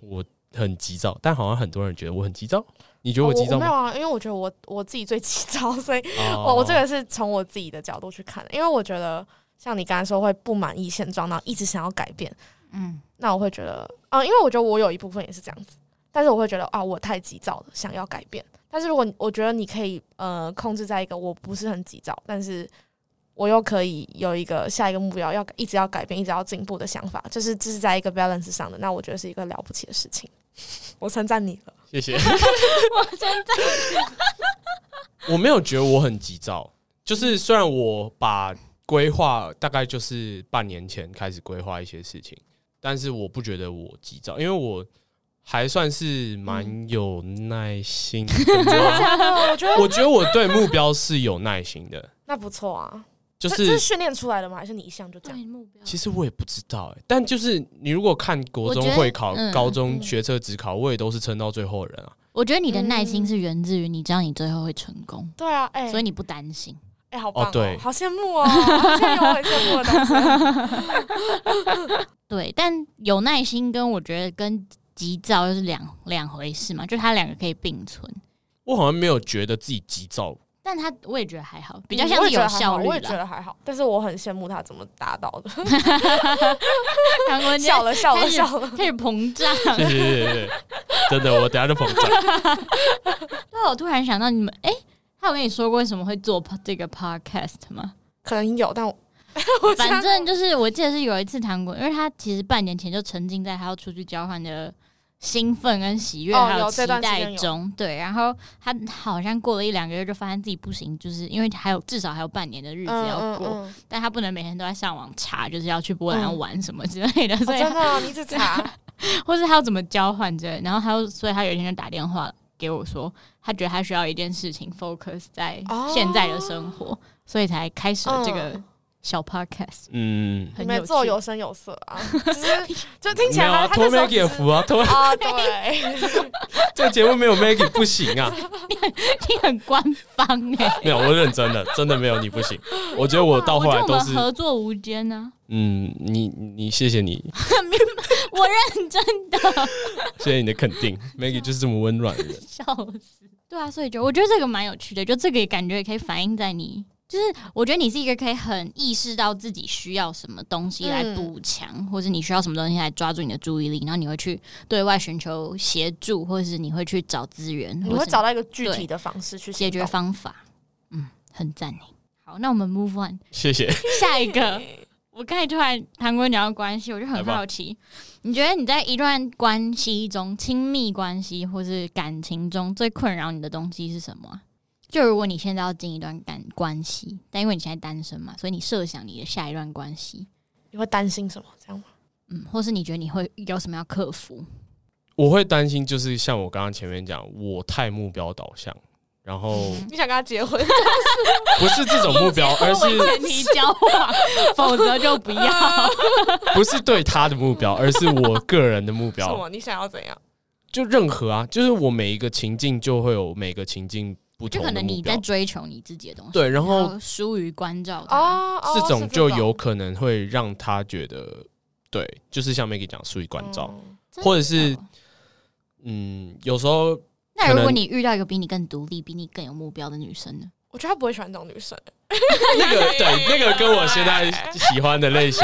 我很急躁，但好像很多人觉得我很急躁。你觉得我急躁吗？哦，我没有啊，因为我觉得我我自己最急躁，所以我我这个是从我自己的角度去看的。因为我觉得像你刚才说会不满意现状，然后一直想要改变，嗯，那我会觉得啊，因为我觉得我有一部分也是这样子，但是我会觉得啊，我太急躁了，想要改变。但是如果我觉得你可以呃控制在一个我不是很急躁，但是我又可以有一个下一个目标，要一直要改变，一直要进步的想法，就是这是在一个 balance 上的，那我觉得是一个了不起的事情。我称赞你了。谢谢。我现在我没有觉得我很急躁，就是虽然我把规划大概就是半年前开始规划一些事情，但是我不觉得我急躁，因为我还算是蛮有耐心的。我觉得，我觉得我对目标是有耐心的。那不错啊。就是这是训练出来的吗？还是你一向就这样？目标其实我也不知道哎、欸，但就是你如果看国中会考、嗯、高中学测指考，我也都是撑到最后的人啊。我觉得你的耐心是源自于你知道你最后会成功。嗯、对啊，哎、欸，所以你不担心。哎、欸，好棒、喔、哦，对，好羡慕哦、喔，好羡慕羡慕的。对，但有耐心跟我觉得跟急躁又是两两回事嘛，就他两个可以并存。我好像没有觉得自己急躁。但他我也觉得还好，比较像是有效率，我也觉得还好，但是我很羡慕他怎么达到的。笑了笑了笑了，开始膨胀。真的，我等下就膨胀。那我突然想到，你们哎、欸，他有跟你说过为什么会做这个 podcast 吗？可能有，但我 反正就是我记得是有一次糖果，因为他其实半年前就沉浸在他要出去交换的兴奋跟喜悦，还有期待中。对，然后他好像过了一两个月，就发现自己不行，就是因为还有至少还有半年的日子要过，嗯嗯嗯、但他不能每天都在上网查，就是要去波兰玩什么之类的。嗯、所以、哦、真的，你一直查，或是他要怎么交换之类。然后他又，所以他有一天就打电话给我说，他觉得他需要一件事情 focus 在现在的生活，哦、所以才开始了这个。嗯小 podcast，嗯，你们做有声有色啊，就是 就听起来还托 Maggie 的福啊，托啊，对，这个节目没有 Maggie 不行啊，你很你很官方哎，没有，我认真的，真的没有你不行，我觉得我到后来都是合作无间呢，嗯，你你谢谢你，我认真的，谢谢你的肯定，Maggie 就是这么温暖的人，笑死，对啊，所以就我觉得这个蛮有趣的，就这个也感觉也可以反映在你。就是我觉得你是一个可以很意识到自己需要什么东西来补强，嗯、或者你需要什么东西来抓住你的注意力，然后你会去对外寻求协助，或者是你会去找资源，你会找到一个具体的方式去解决方法。嗯，很赞你。好，那我们 move on，谢谢。下一个，我刚才突然谈过讲到关系，我就很好奇，你觉得你在一段关系中，亲密关系或是感情中最困扰你的东西是什么？就如果你现在要进一段感关系，但因为你现在单身嘛，所以你设想你的下一段关系，你会担心什么？这样吗？嗯，或是你觉得你会有什么要克服？我会担心，就是像我刚刚前面讲，我太目标导向，然后、嗯、你想跟他结婚，不是这种目标，而是前提交往，否则就不要。不是对他的目标，而是我个人的目 标。什么？你想要怎样？就任何啊，就是我每一个情境就会有每个情境。就可能你在追求你自己的东西，对，然后疏于关照他，这种就有可能会让他觉得，对，就是像 Maggie 讲疏于关照，或者是，嗯，有时候，那如果你遇到一个比你更独立、比你更有目标的女生呢？我觉得他不会喜欢这种女生。那个对，那个跟我现在 喜欢的类型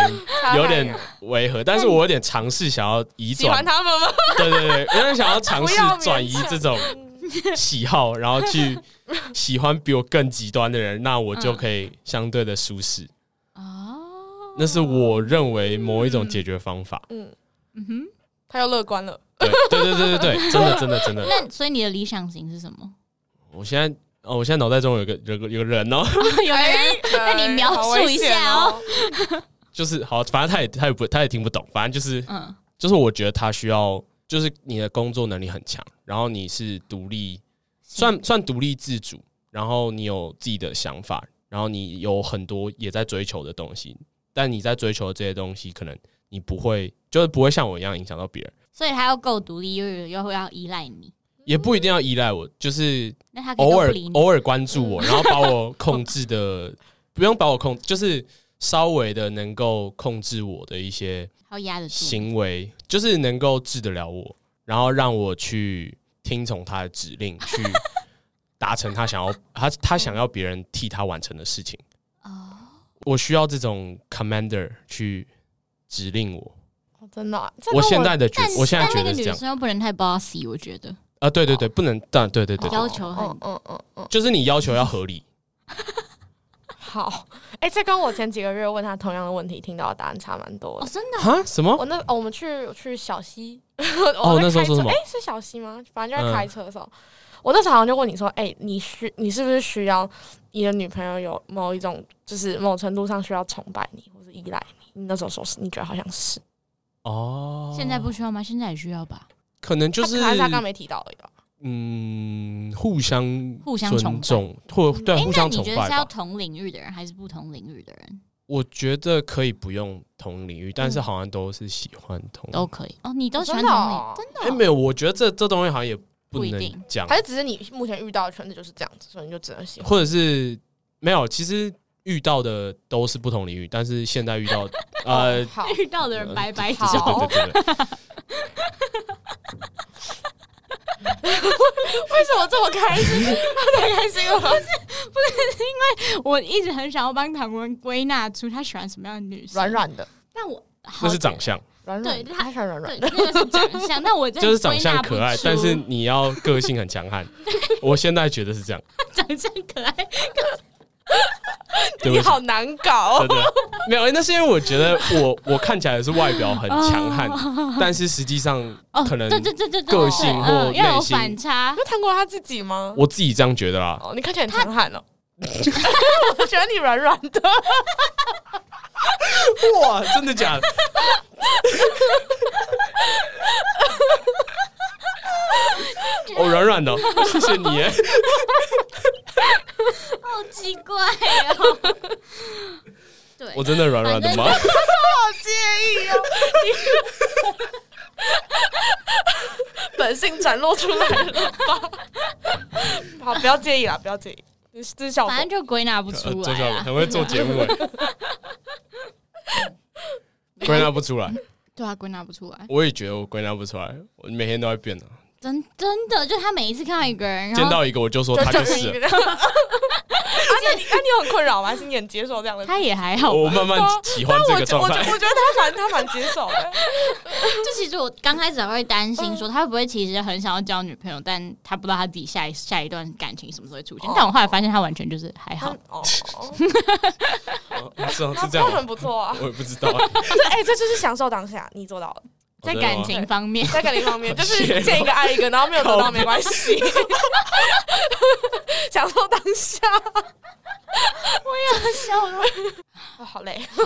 有点违和，但是我有点尝试想要移转，喜欢他们吗？对对对，有点想要尝试转移这种。喜好，然后去喜欢比我更极端的人，那我就可以相对的舒适。哦，那是我认为某一种解决方法。嗯嗯哼，他要乐观了。对对对对对对，真的真的真的。那所以你的理想型是什么？我现在哦，我现在脑袋中有个有个有个人哦，有人，那你描述一下哦。就是好，反正他也他也不他也听不懂，反正就是嗯，就是我觉得他需要。就是你的工作能力很强，然后你是独立，算算独立自主，然后你有自己的想法，然后你有很多也在追求的东西，但你在追求的这些东西，可能你不会，就是不会像我一样影响到别人。所以他要够独立，又又会要依赖你，也不一定要依赖我，就是偶尔偶尔关注我，然后把我控制的，不用把我控，就是稍微的能够控制我的一些。行为就是能够治得了我，然后让我去听从他的指令，去达成他想要他他想要别人替他完成的事情。哦，我需要这种 commander 去指令我。真的，我现在的觉，我现在觉得这样，女生又不能太 bossy，我觉得。啊，对对对，不能，但对对对，要求很，嗯嗯嗯，就是你要求要合理。好，哎、欸，这跟我前几个月问他同样的问题，听到的答案差蛮多的。哦，真的？啊？什么？我那、哦、我们去去小溪，哦，那时候说什么？哎、欸，是小溪吗？反正就在开车的时候，嗯、我那时候好像就问你说，哎、欸，你需你是不是需要你的女朋友有某一种，就是某程度上需要崇拜你或者依赖你？你那时候说是，你觉得好像是。哦。现在不需要吗？现在也需要吧？可能就是，还是他刚没提到而已。嗯，互相互相尊重，或对互相崇拜。你觉得是要同领域的人，还是不同领域的人？我觉得可以不用同领域，但是好像都是喜欢同都可以哦。你都喜欢同领域，真的？哎，没有，我觉得这这东西好像也不能讲，还是只是你目前遇到的圈子就是这样子，所以你就只能喜欢，或者是没有。其实遇到的都是不同领域，但是现在遇到 呃 遇到的人白白走。为什么这么开心？他太开心了，不是不是，是因为我一直很想要帮唐文归纳出他喜欢什么样的女生，软软的。但我那是长相，软软对，他喜欢软软的，那个是长相。那我就是长相可爱，但是你要个性很强悍。我现在觉得是这样，长相可爱，你好难搞。没有，那是因为我觉得我我看起来是外表很强悍，但是实际上可能个性或内心反差。有谈过他自己吗？我自己这样觉得啦。哦，你看起来很强悍哦。我觉得你软软的。哇，真的假的？哦，软软的，谢谢你。好奇怪哦。对，我真的软软的吗？我好介意哦。本性展露出来了吧？好，不要介意啦，不要介意。反正就归纳不出来。很会做节目欸。归纳不出来。对啊，归纳不出来。我也觉得我归纳不出来，我每天都在变的。真真的，就他每一次看到一个人，见到一个我就说他就是。而且你，那你有很困扰吗？还是你很接受这样的？他也还好，我慢慢喜欢这个状态。我觉得他蛮他蛮接受的。就其实我刚开始还会担心说他会不会其实很想要交女朋友，但他不知道他自己下一下一段感情什么时候会出现。但我后来发现他完全就是还好。哦，是是这样，很不错啊。我也不知道。这哎，这就是享受当下，你做到了。在感情方面，在感情方面，就是见一个爱一个，然后没有得到没关系，享受当下。我要笑了，哦，好累。好，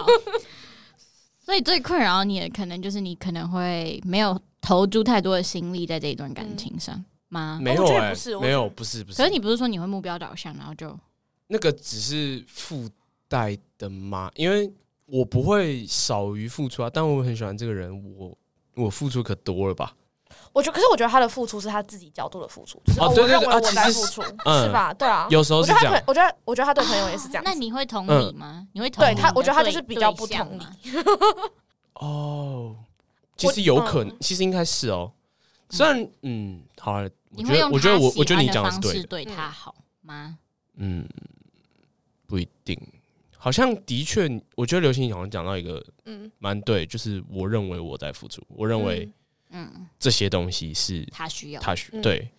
所以最困扰你的可能就是你可能会没有投注太多的心力在这一段感情上吗？没有哎，没有，不是不是。可是你不是说你会目标导向，然后就那个只是附带的吗？因为我不会少于付出啊，但我很喜欢这个人，我。我付出可多了吧？我觉得，可是我觉得他的付出是他自己角度的付出，就是我认为我在付出，是吧？对啊，有时候是这样。我觉得，我觉得他对朋友也是这样。那你会同理吗？你会同理？对他，我觉得他就是比较不同理。哦，其实有可能，其实应该是哦。虽然，嗯，好，我觉得，我觉得，我我觉得你讲的是对的。对他好吗？嗯，不一定。好像的确，我觉得刘星好像讲到一个，嗯，蛮对，就是我认为我在付出，我认为，嗯，这些东西是他需要，他需对。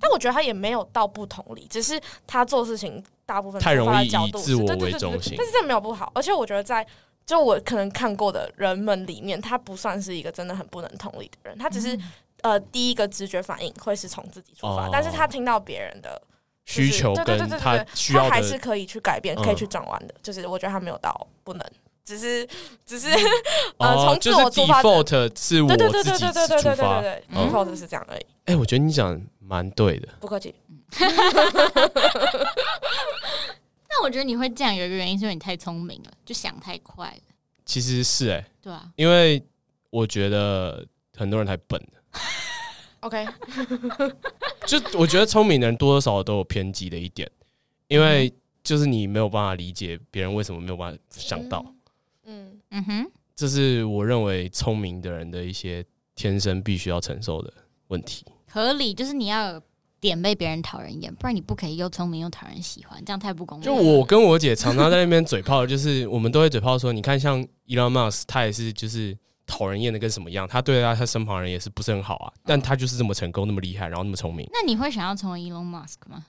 但我觉得他也没有到不同理，只是他做事情大部分太容易以自我为中心。但是这没有不好，而且我觉得在就我可能看过的人们里面，他不算是一个真的很不能同理的人，他只是呃第一个直觉反应会是从自己出发，但是他听到别人的。需求跟他需要还是可以去改变，可以去转弯的。就是我觉得他没有到不能，只是只是呃，从自我出发，default 是我自己出发，对对对对对对，default 是这样而已。哎，我觉得你讲蛮对的，不客气。那我觉得你会这样有一个原因，是因为你太聪明了，就想太快了。其实是哎，对啊，因为我觉得很多人太笨了。OK，就我觉得聪明的人多多少少都有偏激的一点，因为就是你没有办法理解别人为什么没有办法想到，嗯嗯哼，这是我认为聪明的人的一些天生必须要承受的问题。合理，就是你要有点被别人讨人厌，不然你不可以又聪明又讨人喜欢，这样太不公平。就我跟我姐常常在那边嘴炮，就是我们都会嘴炮说，你看像 Elon Musk，他也是就是。讨人厌的跟什么样？他对他他身旁人也是不是很好啊，但他就是这么成功，那么厉害，然后那么聪明。那你会想要成为 Elon Musk 吗？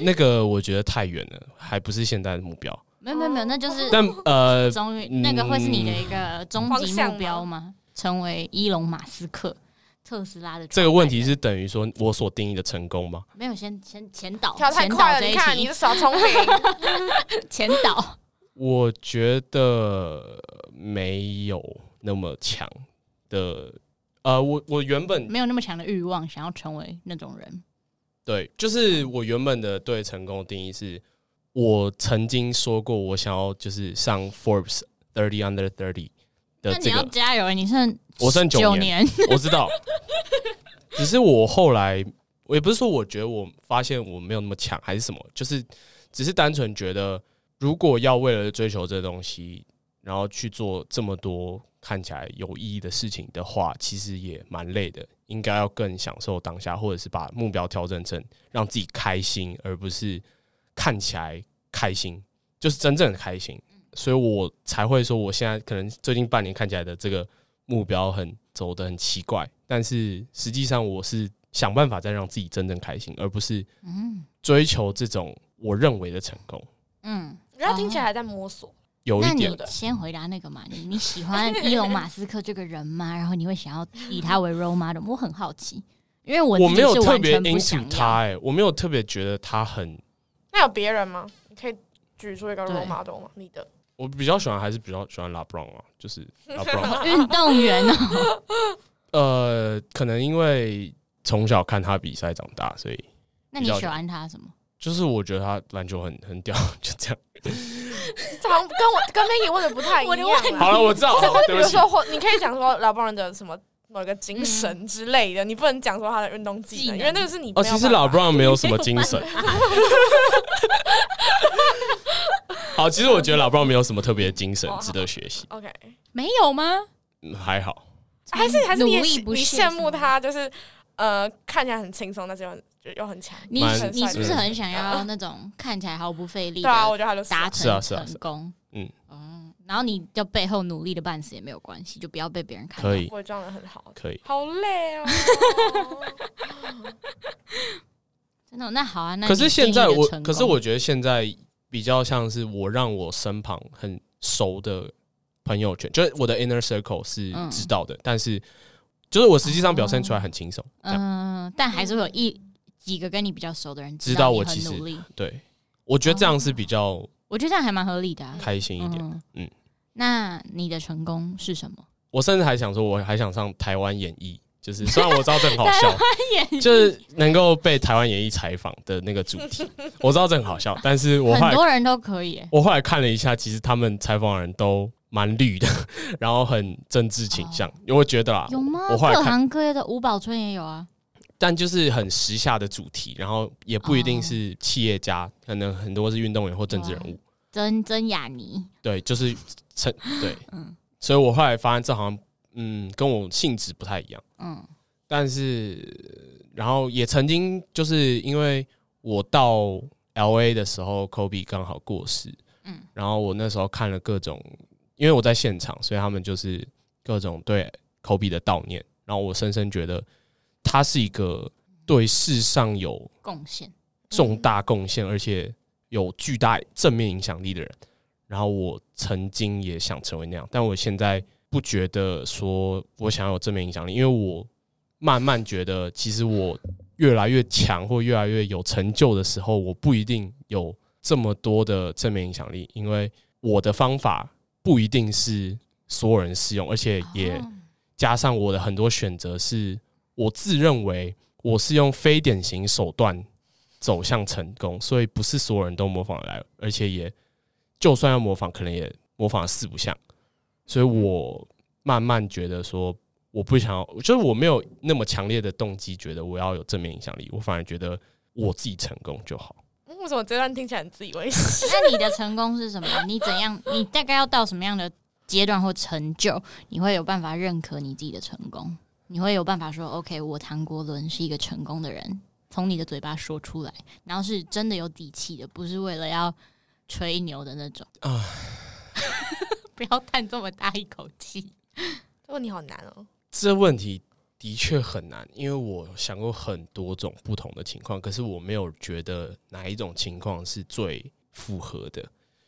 那个我觉得太远了，还不是现在的目标。没有没有没有，那就是但呃，终于那个会是你的一个终极目标吗？成为伊隆马斯克，特斯拉的。这个问题是等于说我所定义的成功吗？没有，先先前导，跳太快了，你看你是小聪明。前导，我觉得没有。那么强的，呃，我我原本没有那么强的欲望，想要成为那种人。对，就是我原本的对成功的定义是，我曾经说过，我想要就是上 Forbes Thirty Under Thirty 的这个。那你要加油，你剩我剩九年，我知道。只是我后来，我也不是说我觉得我发现我没有那么强，还是什么，就是只是单纯觉得，如果要为了追求这东西，然后去做这么多。看起来有意义的事情的话，其实也蛮累的。应该要更享受当下，或者是把目标调整成让自己开心，而不是看起来开心，就是真正的开心。所以我才会说，我现在可能最近半年看起来的这个目标很走得很奇怪，但是实际上我是想办法再让自己真正开心，而不是追求这种我认为的成功。嗯，然后听起来还在摸索。有一点。那你先回答那个嘛，你你喜欢伊隆马斯克这个人吗？然后你会想要以他为 role model？我很好奇，因为我我没有特别 into 他，哎，我没有特别觉得他很。那有别人吗？你可以举出一个 role model 吗？你的？我比较喜欢还是比较喜欢 LeBron 啊，就是 LeBron 运动员哦。呃，可能因为从小看他比赛长大，所以。那你喜欢他什么？就是我觉得他篮球很很屌，就这样。这好像跟我跟 Maggie 问的不太一样。好了，我知道。比如说，或你可以讲说 LeBron 的什么某个精神之类的，你不能讲说他的运动技能，因为那个是你。哦，其实 LeBron 没有什么精神。好，其实我觉得 LeBron 没有什么特别的精神值得学习。OK，没有吗？还好。还是还是你你羡慕他，就是呃看起来很轻松，但是又又很强。你你是不是很想要那种看起来毫不费力？对啊，我觉得他就达成成功。嗯哦，然后你就背后努力的半死也没有关系，就不要被别人看到。可以，我装的很好。可以。好累哦。真的？那好啊。那可是现在我，可是我觉得现在比较像是我让我身旁很熟的朋友圈，就是我的 inner circle 是知道的，嗯、但是就是我实际上表现出来很轻松。嗯，但还是会有一几个跟你比较熟的人知道，我其实对，我觉得这样是比较，哦、我觉得这样还蛮合理的、啊，开心一点。嗯，嗯，那你的成功是什么？我甚至还想说，我还想上台湾演艺。就是，虽然我知道这很好笑，就是能够被台湾演艺采访的那个主题，我知道这很好笑，但是我很多人都可以。我后来看了一下，其实他们采访的人都蛮绿的，然后很政治倾向，因为我觉得啊，有吗？各行各业的吴宝春也有啊，但就是很时下的主题，然后也不一定是企业家，可能很多是运动员或政治人物。曾曾雅妮，对，就是成 对，嗯，所以我后来发现这好像。嗯，跟我性质不太一样。嗯，但是然后也曾经就是因为我到 LA 的时候，Kobe 刚好过世。嗯，然后我那时候看了各种，因为我在现场，所以他们就是各种对 Kobe 的悼念。然后我深深觉得他是一个对世上有贡献、重大贡献，而且有巨大正面影响力的人。然后我曾经也想成为那样，但我现在。不觉得说我想要有正面影响力，因为我慢慢觉得，其实我越来越强或越来越有成就的时候，我不一定有这么多的正面影响力，因为我的方法不一定是所有人适用，而且也加上我的很多选择是我自认为我是用非典型手段走向成功，所以不是所有人都模仿得来，而且也就算要模仿，可能也模仿四不像。所以我慢慢觉得说，我不想要，就是我没有那么强烈的动机，觉得我要有正面影响力。我反而觉得我自己成功就好。为什么这段听起来很自以为是？那你的成功是什么？你怎样？你大概要到什么样的阶段或成就，你会有办法认可你自己的成功？你会有办法说，OK，我唐国伦是一个成功的人，从你的嘴巴说出来，然后是真的有底气的，不是为了要吹牛的那种啊。不要叹这么大一口气，这问题好难哦。这问题的确很难，因为我想过很多种不同的情况，可是我没有觉得哪一种情况是最符合的。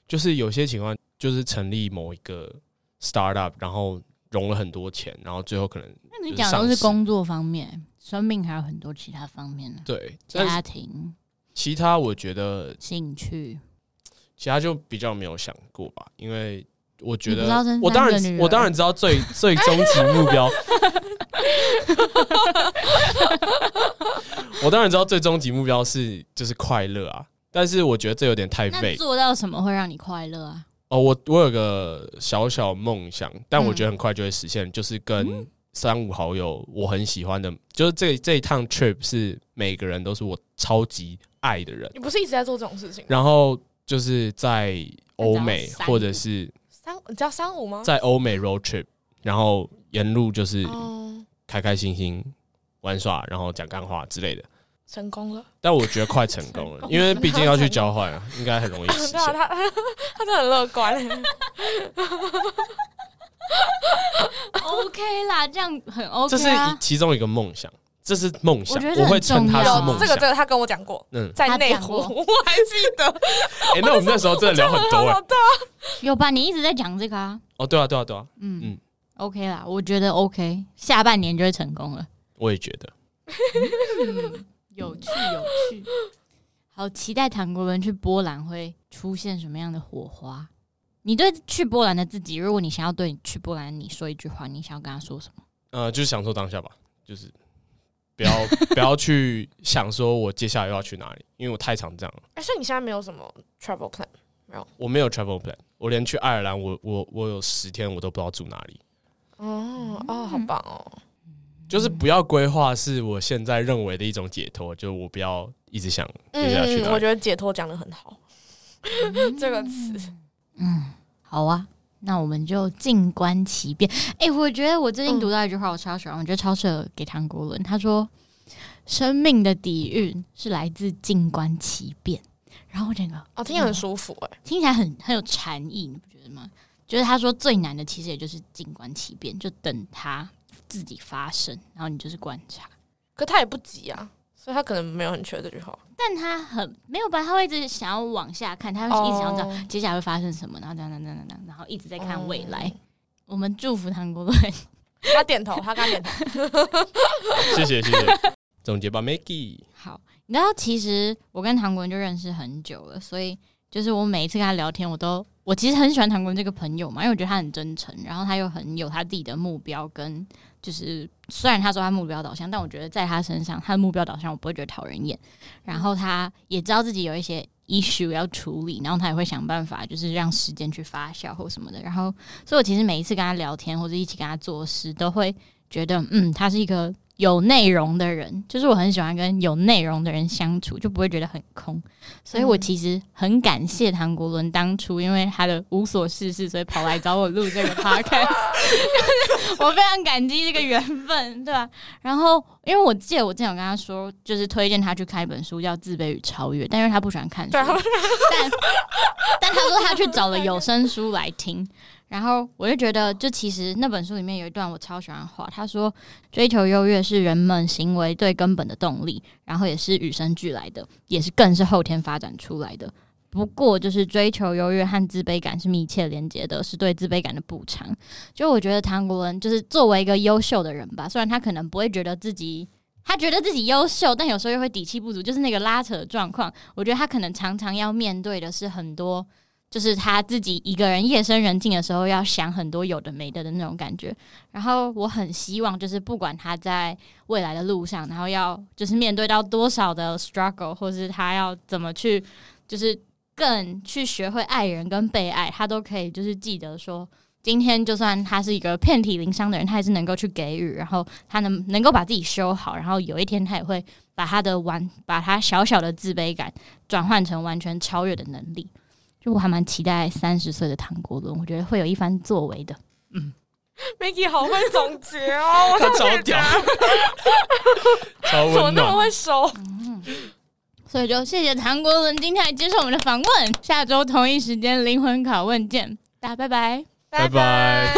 就是有些情况，就是成立某一个 startup，然后融了很多钱，然后最后可能……那你讲的都是工作方面，生命还有很多其他方面呢。对，家庭，其他我觉得兴趣，其他就比较没有想过吧，因为。我觉得，我当然，我当然知道最最终极目标。我当然知道最终极目标是就是快乐啊，但是我觉得这有点太废。做到什么会让你快乐啊？哦，我我有个小小梦想，但我觉得很快就会实现，就是跟三五好友我很喜欢的，就是这这一趟 trip 是每个人都是我超级爱的人。你不是一直在做这种事情？然后就是在欧美或者是。你知道三五吗？在欧美 road trip，然后沿路就是开开心心玩耍，然后讲干话之类的，成功了。但我觉得快成功了，因为毕竟要去 交换啊，应该很容易实现。他他他真的很乐观。OK 啦，这样很 OK。这是其中一个梦想，这是梦想，我，我会称它是梦想。这个这个他跟我讲过，嗯，在内湖我还记得。哎、欸，那我们那时候真的聊很多哎、欸，有吧？你一直在讲这个啊？哦，对啊，对啊，对啊，嗯嗯，OK 啦，我觉得 OK，下半年就会成功了。我也觉得，嗯、有趣有趣，好期待唐国伦去波兰会出现什么样的火花。你对去波兰的自己，如果你想要对去波兰你说一句话，你想要跟他说什么？呃，就是享受当下吧，就是不要 不要去想说我接下来又要去哪里，因为我太常这样了。哎、欸，所以你现在没有什么 travel plan？没有，我没有 travel plan。我连去爱尔兰，我我我有十天我都不知道住哪里。哦哦，好棒哦！就是不要规划，是我现在认为的一种解脱。就我不要一直想接下去哪里。嗯，我觉得解脱讲的很好，这个词，嗯。好啊，那我们就静观其变。哎、欸，我觉得我最近读到一句话，我超喜欢，我觉得超适合给唐国伦。他说：“生命的底蕴是来自静观其变。”然后我整个哦，听起来很舒服哎、欸，听起来很很有禅意，你不觉得吗？就是他说最难的其实也就是静观其变，就等它自己发生，然后你就是观察。可他也不急啊。所以他可能没有很缺这句话，但他很没有吧？他会一直想要往下看，他会一直想要知道接下来会发生什么，然后这样、这样、这样、然后一直在看未来。嗯、我们祝福唐国伦，他点头，他刚点头，谢谢谢谢。总结吧，Maggie。好，然后其实我跟唐国伦就认识很久了，所以就是我每一次跟他聊天，我都我其实很喜欢唐国这个朋友嘛，因为我觉得他很真诚，然后他又很有他自己的目标跟。就是虽然他说他目标导向，但我觉得在他身上，他的目标导向我不会觉得讨人厌。然后他也知道自己有一些 issue 要处理，然后他也会想办法，就是让时间去发酵或什么的。然后，所以我其实每一次跟他聊天或者一起跟他做事，都会觉得，嗯，他是一个。有内容的人，就是我很喜欢跟有内容的人相处，就不会觉得很空。所以我其实很感谢唐国伦当初，因为他的无所事事，所以跑来找我录这个 podcast。我非常感激这个缘分，对吧、啊？然后，因为我记得我之前有跟他说，就是推荐他去看一本书，叫《自卑与超越》，但因为他不喜欢看书，但 但他说他去找了有声书来听。然后我就觉得，就其实那本书里面有一段我超喜欢的话，他说：“追求优越是人们行为最根本的动力，然后也是与生俱来的，也是更是后天发展出来的。不过，就是追求优越和自卑感是密切连接的，是对自卑感的补偿。就我觉得唐国伦就是作为一个优秀的人吧，虽然他可能不会觉得自己，他觉得自己优秀，但有时候又会底气不足，就是那个拉扯的状况。我觉得他可能常常要面对的是很多。”就是他自己一个人夜深人静的时候，要想很多有的没的的那种感觉。然后我很希望，就是不管他在未来的路上，然后要就是面对到多少的 struggle，或是他要怎么去，就是更去学会爱人跟被爱，他都可以就是记得说，今天就算他是一个遍体鳞伤的人，他还是能够去给予，然后他能能够把自己修好，然后有一天他也会把他的完，把他小小的自卑感转换成完全超越的能力。就我还蛮期待三十岁的唐国伦，我觉得会有一番作为的。嗯，Maggie 好会总结哦，我他超屌，超，怎么那么会收？嗯，所以就谢谢唐国伦今天来接受我们的访问，下周同一时间灵魂拷问见，大家拜拜，拜拜。